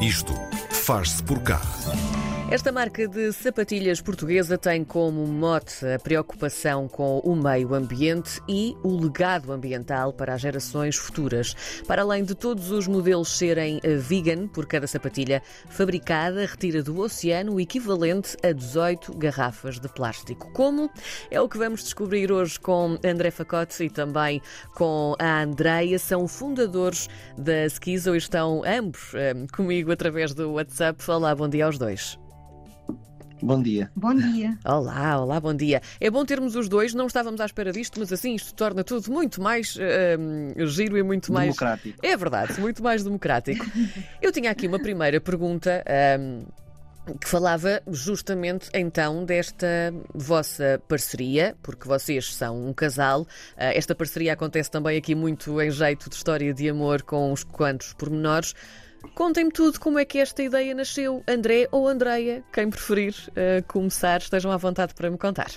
Isto faz-se por cá. Esta marca de sapatilhas portuguesa tem como mote a preocupação com o meio ambiente e o legado ambiental para as gerações futuras. Para além de todos os modelos serem eh, vegan por cada sapatilha fabricada, retira do oceano o equivalente a 18 garrafas de plástico. Como? É o que vamos descobrir hoje com André Facote e também com a Andreia. São fundadores da Skizo e estão ambos eh, comigo através do WhatsApp. Olá, bom dia aos dois. Bom dia. Bom dia. Olá, olá, bom dia. É bom termos os dois, não estávamos à espera disto, mas assim isto torna tudo muito mais uh, giro e muito mais. Democrático. É verdade, muito mais democrático. Eu tinha aqui uma primeira pergunta. que falava justamente então desta vossa parceria, porque vocês são um casal. Ah, esta parceria acontece também aqui muito em jeito de história de amor com uns quantos pormenores. Contem-me tudo como é que esta ideia nasceu. André ou Andreia, quem preferir uh, começar, estejam à vontade para me contar.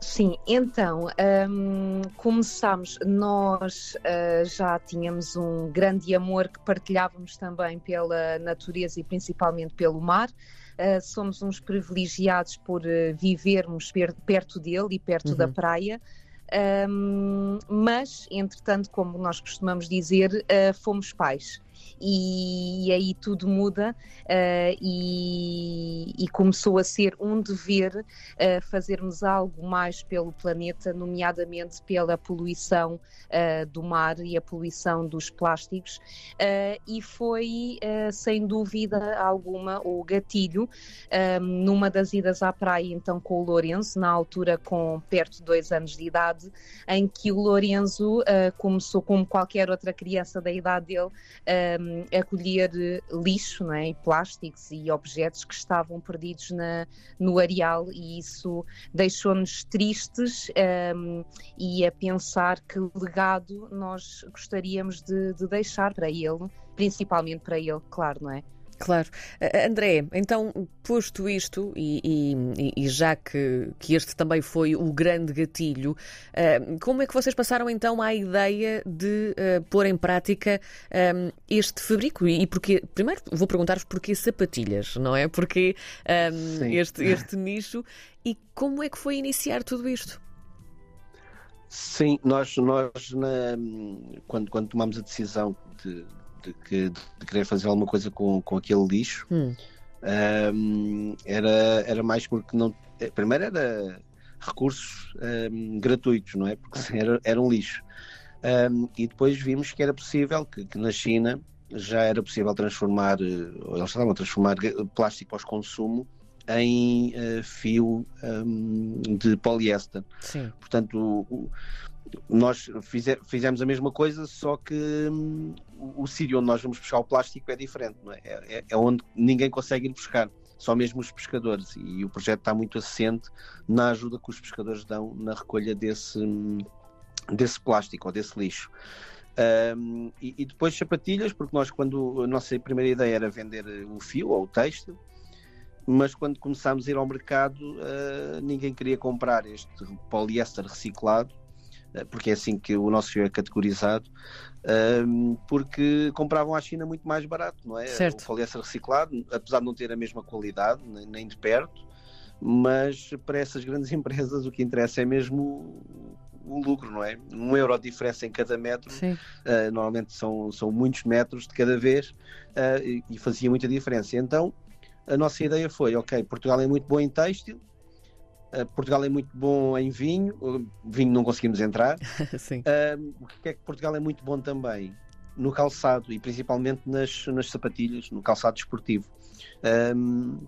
Sim, então, um, começámos, nós uh, já tínhamos um grande amor que partilhávamos também pela natureza e principalmente pelo mar. Uh, somos uns privilegiados por uh, vivermos per perto dele e perto uhum. da praia. Um, mas, entretanto, como nós costumamos dizer, fomos pais e, aí tudo muda uh, e, e, começou a ser um dever uh, fazermos algo mais pelo planeta, nomeadamente pela poluição uh, do mar e a poluição dos plásticos, e foi sem dúvida alguma o gatilho numa das idas à praia, então com o Lourenço, na altura com perto de dois anos de idade, em que o Lourenço começou, como qualquer outra criança da idade dele, um, acolher lixo não é? e plásticos e objetos que estavam perdidos na, no areal e isso deixou-nos tristes um, e a pensar que legado nós gostaríamos de, de deixar para ele, principalmente para ele, claro, não é? Claro. André, então, posto isto, e, e, e, já que, que este também foi o grande gatilho, uh, como é que vocês passaram então à ideia de uh, pôr em prática um, este fabrico? E, e porque, primeiro vou perguntar-vos porquê sapatilhas, não é? Porque um, este, este nicho e como é que foi iniciar tudo isto? Sim, nós, nós na, quando, quando tomamos a decisão de, de, que, de querer fazer alguma coisa com, com aquele lixo. Hum. Um, era, era mais porque não. Eh, primeiro era recursos um, gratuitos, não é? Porque era, era um lixo. Um, e depois vimos que era possível, que, que na China já era possível transformar, eh, eles estavam a transformar plástico pós-consumo em uh, fio um, de poliéster. Portanto, o, nós fize, fizemos a mesma coisa, só que hum, o sítio onde nós vamos buscar o plástico é diferente, é? É, é? onde ninguém consegue ir buscar, só mesmo os pescadores. E o projeto está muito assente na ajuda que os pescadores dão na recolha desse, hum, desse plástico ou desse lixo. Um, e, e, depois sapatilhas, porque nós, quando a nossa primeira ideia era vender o fio ou o texto, mas quando começámos a ir ao mercado, uh, ninguém queria comprar este poliéster reciclado porque é assim que o nosso fio é categorizado, ehm, porque compravam à China muito mais barato, não é? Certo. O poliéster reciclado, apesar de não ter a mesma qualidade, nem de perto, mas para essas grandes empresas o que interessa é mesmo o lucro, não é? Um euro de diferença em cada metro, uh, normalmente são, são muitos metros de cada vez uh, e, e, fazia muita diferença. Então a nossa ideia foi: ok, Portugal é muito bom em têxtil, Portugal é muito bom em vinho, vinho não conseguimos entrar. Sim. Uh, o que é que Portugal é muito bom também? No calçado e principalmente nas, nas sapatilhas, no calçado desportivo. Um,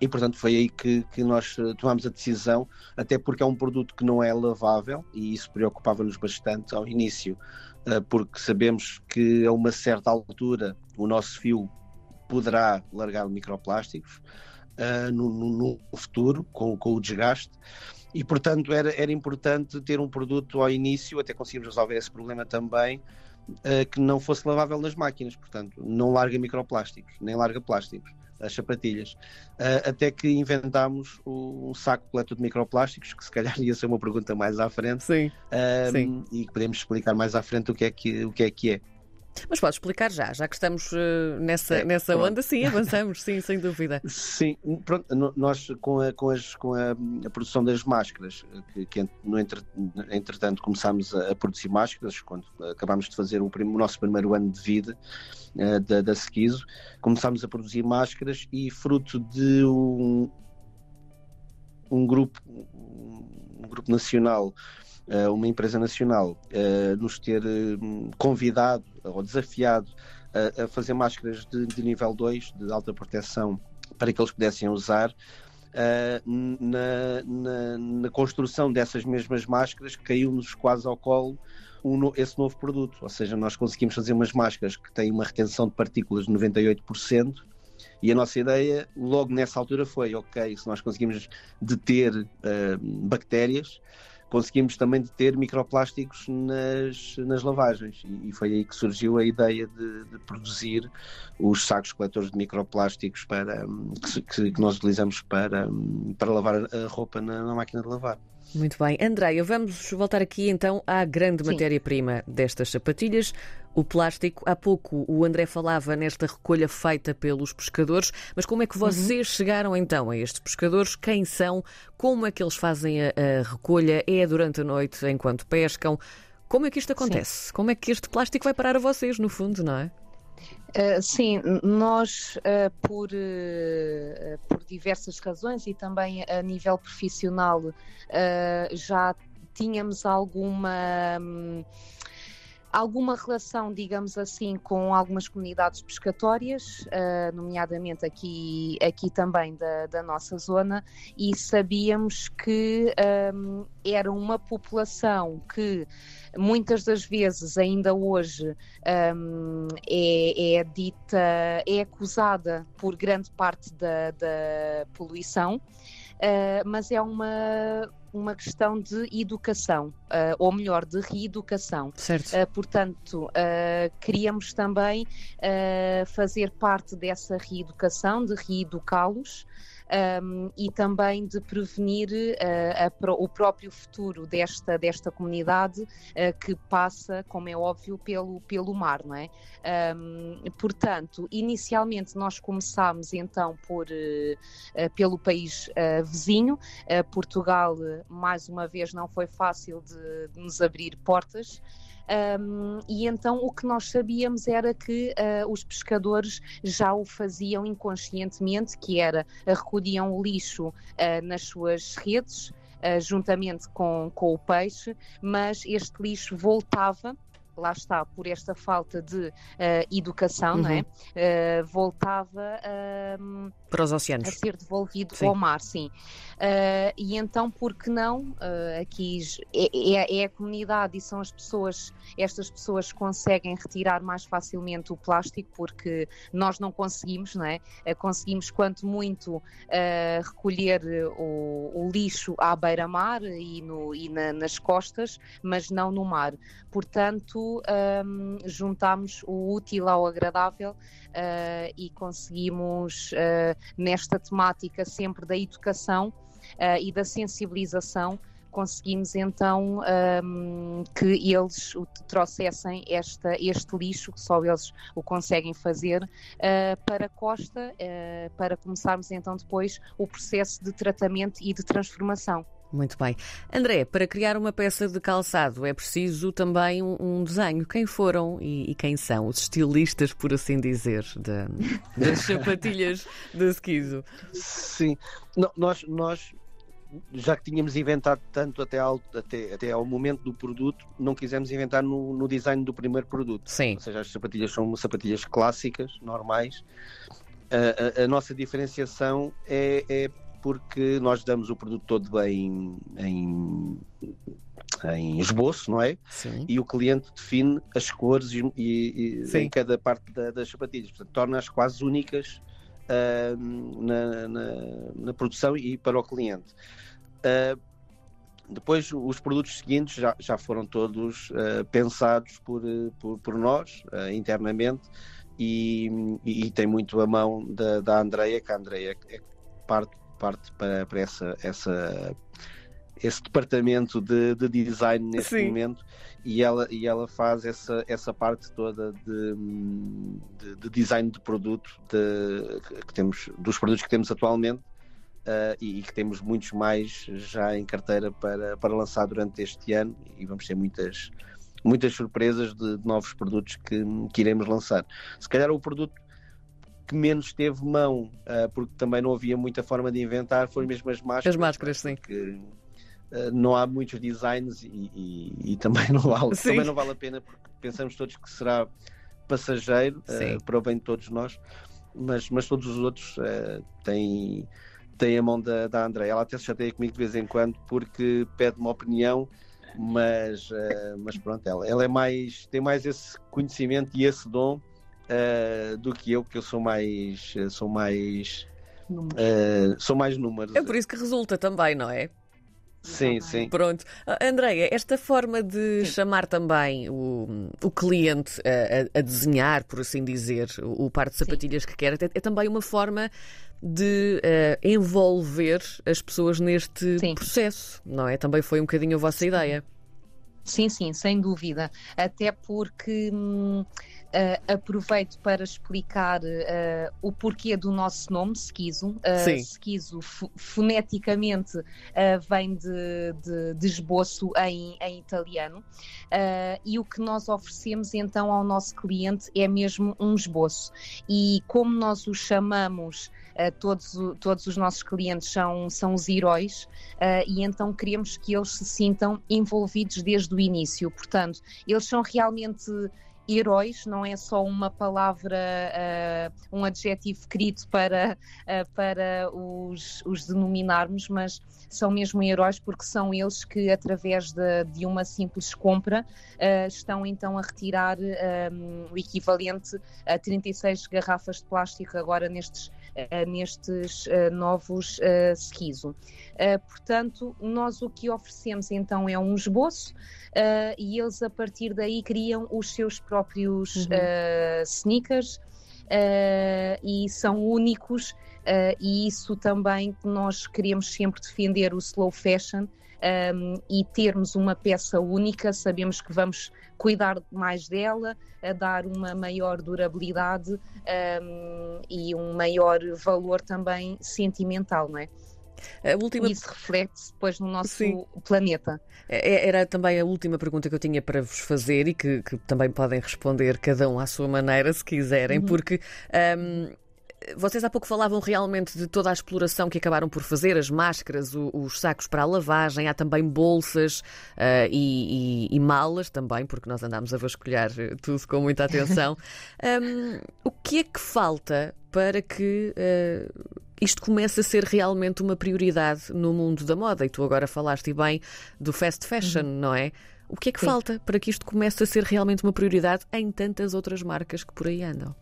e portanto foi aí que, que nós tomámos a decisão, até porque é um produto que não é lavável e isso preocupava-nos bastante ao início, porque sabemos que a uma certa altura o nosso fio poderá largar microplásticos uh, no, no, futuro, com, com o desgaste. E, portanto, era, era importante ter um produto ao início, até conseguirmos resolver esse problema também, uh, que não fosse lavável nas máquinas. Portanto, não larga microplásticos, nem larga plásticos, as sapatilhas. Uh, até que inventámos o, um saco completo de microplásticos, que se calhar ia ser uma pergunta mais à frente. Sim. sim. E que podemos explicar mais à frente o que é que, o que, é, que é. Mas pode explicar já, já que estamos uh, nessa, é, nessa onda, sim, avançamos, sim, sem dúvida. Sim, pronto, nós com a, com as, com a, a produção das máscaras, que, que no entre, entretanto começámos a, a, produzir máscaras, quando acabámos de fazer o, prim, o nosso primeiro ano de vida uh, da, da Sequizo, começámos a produzir máscaras e fruto de um, um grupo, um grupo nacional eh, uma empresa nacional eh, nos ter hum, convidado ou desafiado a, fazer máscaras de, de nível 2, de alta proteção, para que eles pudessem usar. Uh, na, na, na, construção dessas mesmas máscaras caiu-nos quase ao colo um, esse novo produto, ou seja, nós conseguimos fazer umas máscaras que têm uma retenção de partículas de 98% e a nossa ideia logo nessa altura foi, ok, se nós conseguimos deter uh, bactérias, conseguimos também ter microplásticos nas, nas lavagens e, foi aí que surgiu a ideia de, de produzir os sacos coletores de microplásticos para, que, que nós utilizamos para, para lavar a roupa na, na máquina de lavar. Muito bem. Andréia, vamos voltar aqui então à grande matéria-prima destas sapatilhas, o plástico. Há pouco o André falava nesta recolha feita pelos pescadores, mas como é que vocês uhum. chegaram então a estes pescadores? Quem são? Como é que eles fazem a, a recolha? É durante a noite enquanto pescam? Como é que isto acontece? Sim. Como é que este plástico vai parar a vocês, no fundo, não é? Uh, sim, nós, uh, por, uh, por diversas razões e também a nível profissional, já tínhamos alguma. Um, alguma relação, digamos assim, com algumas comunidades pescatórias, uh, nomeadamente aqui, aqui também da, da, nossa zona, e sabíamos que um, era uma população que muitas das vezes, ainda hoje, um, é, é, dita, é acusada por grande parte da, da poluição, uh, mas é uma uma questão de educação, uh, ou melhor, de reeducação. Certo. Uh, portanto, uh, queríamos também fazer parte dessa reeducação, de reeducá-los um, e também de prevenir uh, a, o próprio futuro desta, desta comunidade uh, que passa, como é óbvio, pelo, pelo mar, não é? Um, portanto, inicialmente nós começámos então por, uh, pelo país vizinho, Portugal, mais uma vez, não foi fácil de, de nos abrir portas. Um, e então o que nós sabíamos era que uh, os pescadores já o faziam inconscientemente, que era recolhiam o lixo uh, nas suas redes, uh, juntamente com, com o peixe, mas este lixo voltava lá está, por esta falta de uh, educação, uhum. não é? Uh, voltava uh, para os oceanos. a ser devolvido sim. ao mar, sim. Uh, e então, por que não? aqui é, é, é, a comunidade e são as pessoas, estas pessoas conseguem retirar mais facilmente o plástico porque nós não conseguimos, não é? conseguimos, quanto muito, recolher o, o, lixo à beira-mar e, no, e na, nas costas, mas não no mar. Portanto, um, juntámos o útil ao agradável uh, e conseguimos, uh, nesta temática sempre da educação uh, e da sensibilização, conseguimos então um, que eles trouxessem esta, este lixo, que só eles o conseguem fazer, uh, para a costa, uh, para começarmos então depois o processo de tratamento e de transformação. Muito bem. André, para criar uma peça de calçado é preciso também um, um desenho. Quem foram e, e, quem são os estilistas, por assim dizer, de, das sapatilhas de esquizo? Sim, não, nós, nós já que tínhamos inventado tanto até ao, até, até ao momento do produto, não quisemos inventar no, no design do primeiro produto. Sim. Ou seja, as sapatilhas são sapatilhas clássicas, normais. A, a, a nossa diferenciação é, é porque nós damos o produto todo bem em, em esboço, não é? Sim. E o cliente define as cores e, e, em cada parte da, das sapatilhas, portanto, torna-as quase únicas uh, na, na, na, produção e para o cliente. Uh, depois, os produtos seguintes já, já foram todos uh, pensados por, por, por nós internamente e, e, e, tem muito a mão da, da Andreia, que a Andreia é parte parte para, para essa, essa, esse departamento de, de design neste Sim. momento e ela, e ela faz essa, essa parte toda de, de, de design de produto de, que temos, dos produtos que temos atualmente uh, e, e, que temos muitos mais já em carteira para, para lançar durante este ano e vamos ter muitas, muitas surpresas de, novos produtos que, que iremos lançar. Se calhar o produto que menos teve mão, uh, porque também não havia muita forma de inventar, foram mesmo as máscaras. As máscaras, sim. uh, não há muitos designs e, e, e também, não vale, também não vale a pena, porque pensamos todos que será passageiro uh, para o bem de todos nós, mas, mas todos os outros têm, têm a mão da, da André. Ela até se chateia comigo de vez em quando porque pede uma opinião mas, mas pronto, ela, ela é mais, tem mais esse conhecimento e esse dom uh, do que eu, que eu sou mais. Eh, sou mais. Uh, sou mais números. É por isso que resulta também, não é? Sim, sim. Pronto. Uh, Andreia, esta forma de sim. chamar também o, o cliente a, a, desenhar, por assim dizer, o, o par de sapatilhas sim. que quer, é, é, também uma forma de uh, envolver as pessoas neste sim. processo, não é? Também foi um bocadinho a vossa ideia. Sim, sim, sem dúvida. Até porque. Hum, Uh, aproveito para explicar uh, o porquê do nosso nome, Skizo. Uh, Skizo, foneticamente, vem de, de, de, esboço em, em italiano. e o que nós oferecemos então ao nosso cliente é mesmo um esboço. E como nós o chamamos. Uh, todos, todos os nossos clientes são, são os heróis uh, e então queremos que eles se sintam envolvidos desde o início. Portanto, eles são realmente heróis não é só uma palavra, uh, um adjetivo escrito para, uh, para os, os denominarmos, mas são mesmo heróis porque são eles que, através de, de uma simples compra, uh, estão então a retirar um, o equivalente a 36 garrafas de plástico agora nestes nestes uh, novos uh, esquizo. portanto, nós o que oferecemos então é um esboço e eles a partir daí criam os seus próprios uhum. sneakers e são únicos e isso também nós queremos sempre defender o slow fashion um, e termos uma peça única, sabemos que vamos cuidar mais dela, a dar uma maior durabilidade um, e um maior valor também sentimental, não é? A última... Isso reflete depois no nosso Sim. planeta. É, é, era também a última pergunta que eu tinha para vos fazer e que, que também podem responder cada um à sua maneira, se quiserem, uhum. porque um, vocês há pouco falavam realmente de toda a exploração que acabaram por fazer, as máscaras, o, os sacos para a lavagem, há também bolsas uh, e, e, e, malas também, porque nós andámos a vasculhar tudo com muita atenção. um, o que é que falta para que uh, isto comece a ser realmente uma prioridade no mundo da moda? E tu agora falaste bem do fast fashion, uhum. não é? O que é que Sim. falta para que isto comece a ser realmente uma prioridade em tantas outras marcas que por aí andam?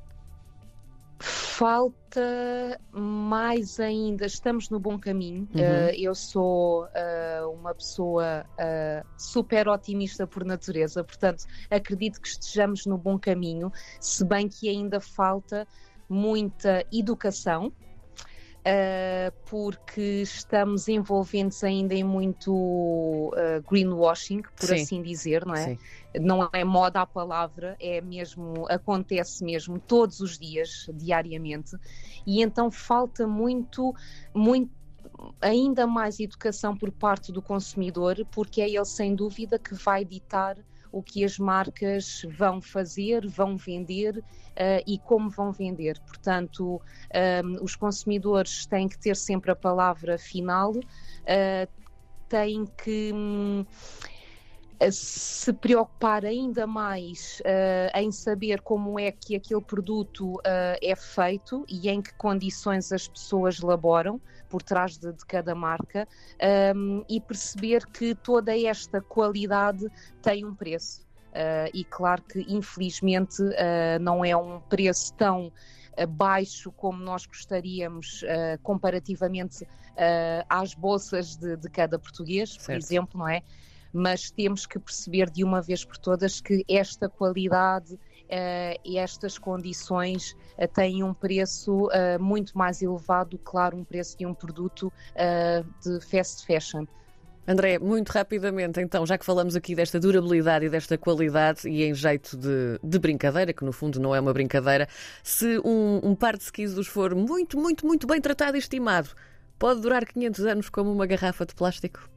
Falta mais ainda, estamos no bom caminho. Uhum. Uh, eu sou uh, uma pessoa uh, super otimista por natureza, portanto, acredito que estejamos no bom caminho, se bem que ainda falta muita educação. Uh, porque estamos envolventes ainda em muito uh, greenwashing, por Sim. assim dizer, não é? Sim não é moda a palavra, é mesmo, acontece mesmo todos os dias, diariamente, e então falta muito, muito ainda mais educação por parte do consumidor, porque é ele sem dúvida que vai ditar o que as marcas vão fazer, vão vender uh, e como vão vender. Portanto, um, ehm, os consumidores têm que ter sempre a palavra final, uh, têm que. Um, se preocupar ainda mais uh, em saber como é que aquele produto uh, é feito e em que condições as pessoas laboram por trás de, de cada marca um, e perceber que toda esta qualidade tem um preço. Uh, e claro que infelizmente não é um preço tão baixo como nós gostaríamos comparativamente às bolsas de, de cada português, certo. por exemplo, não é? mas temos que perceber de uma vez por todas que esta qualidade uh, e estas condições uh, têm um preço uh, muito mais elevado, claro, um preço de um produto de fast fashion. André, muito rapidamente, então, já que falamos aqui desta durabilidade e desta qualidade e em jeito de, de brincadeira, que no fundo não é uma brincadeira, se um, um par de skis for muito, muito, muito bem tratado e estimado, pode durar 500 anos como uma garrafa de plástico?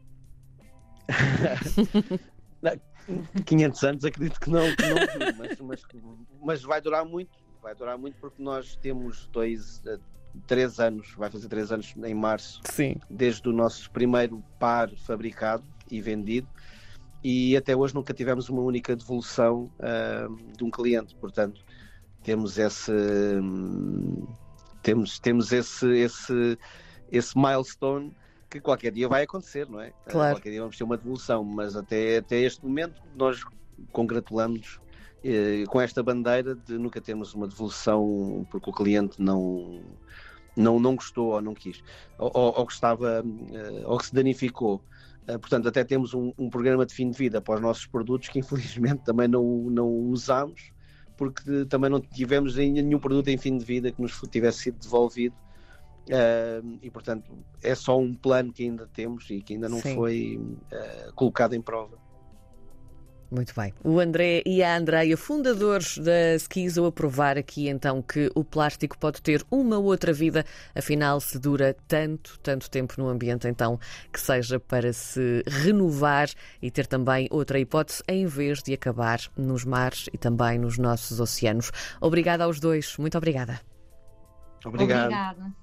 500 anos acredito que não, que não mas, mas, mas, vai durar muito, vai durar muito porque nós temos dois, eh, três anos, vai fazer três anos em março, Sim. desde o nosso primeiro par fabricado e vendido e até hoje nunca tivemos uma única devolução uh, de um cliente, portanto temos esse um, temos, temos esse, esse, esse milestone que qualquer dia vai acontecer, não é? Claro. Qualquer dia vamos ter uma devolução, mas até, até este momento nós congratulamos eh, com esta bandeira de nunca termos uma devolução porque o cliente não, não, não gostou ou não quis, ou, ou, ou que estava, eh, ou que se danificou. Uh, portanto, até temos um, um, programa de fim de vida para os nossos produtos que infelizmente também não, não usamos porque também não tivemos nenhum produto em fim de vida que nos tivesse sido devolvido Uh, e portanto é só um plano que ainda temos e que ainda não Sim. foi uh, colocado em prova. Muito bem. O André e a Andreia, fundadores da Skizo, a provar aqui então que o plástico pode ter uma outra vida, afinal, se dura tanto, tanto tempo no ambiente, então que seja para se renovar e ter também outra hipótese em vez de acabar nos mares e também nos nossos oceanos. Obrigada aos dois, muito obrigada. Obrigado. Obrigada.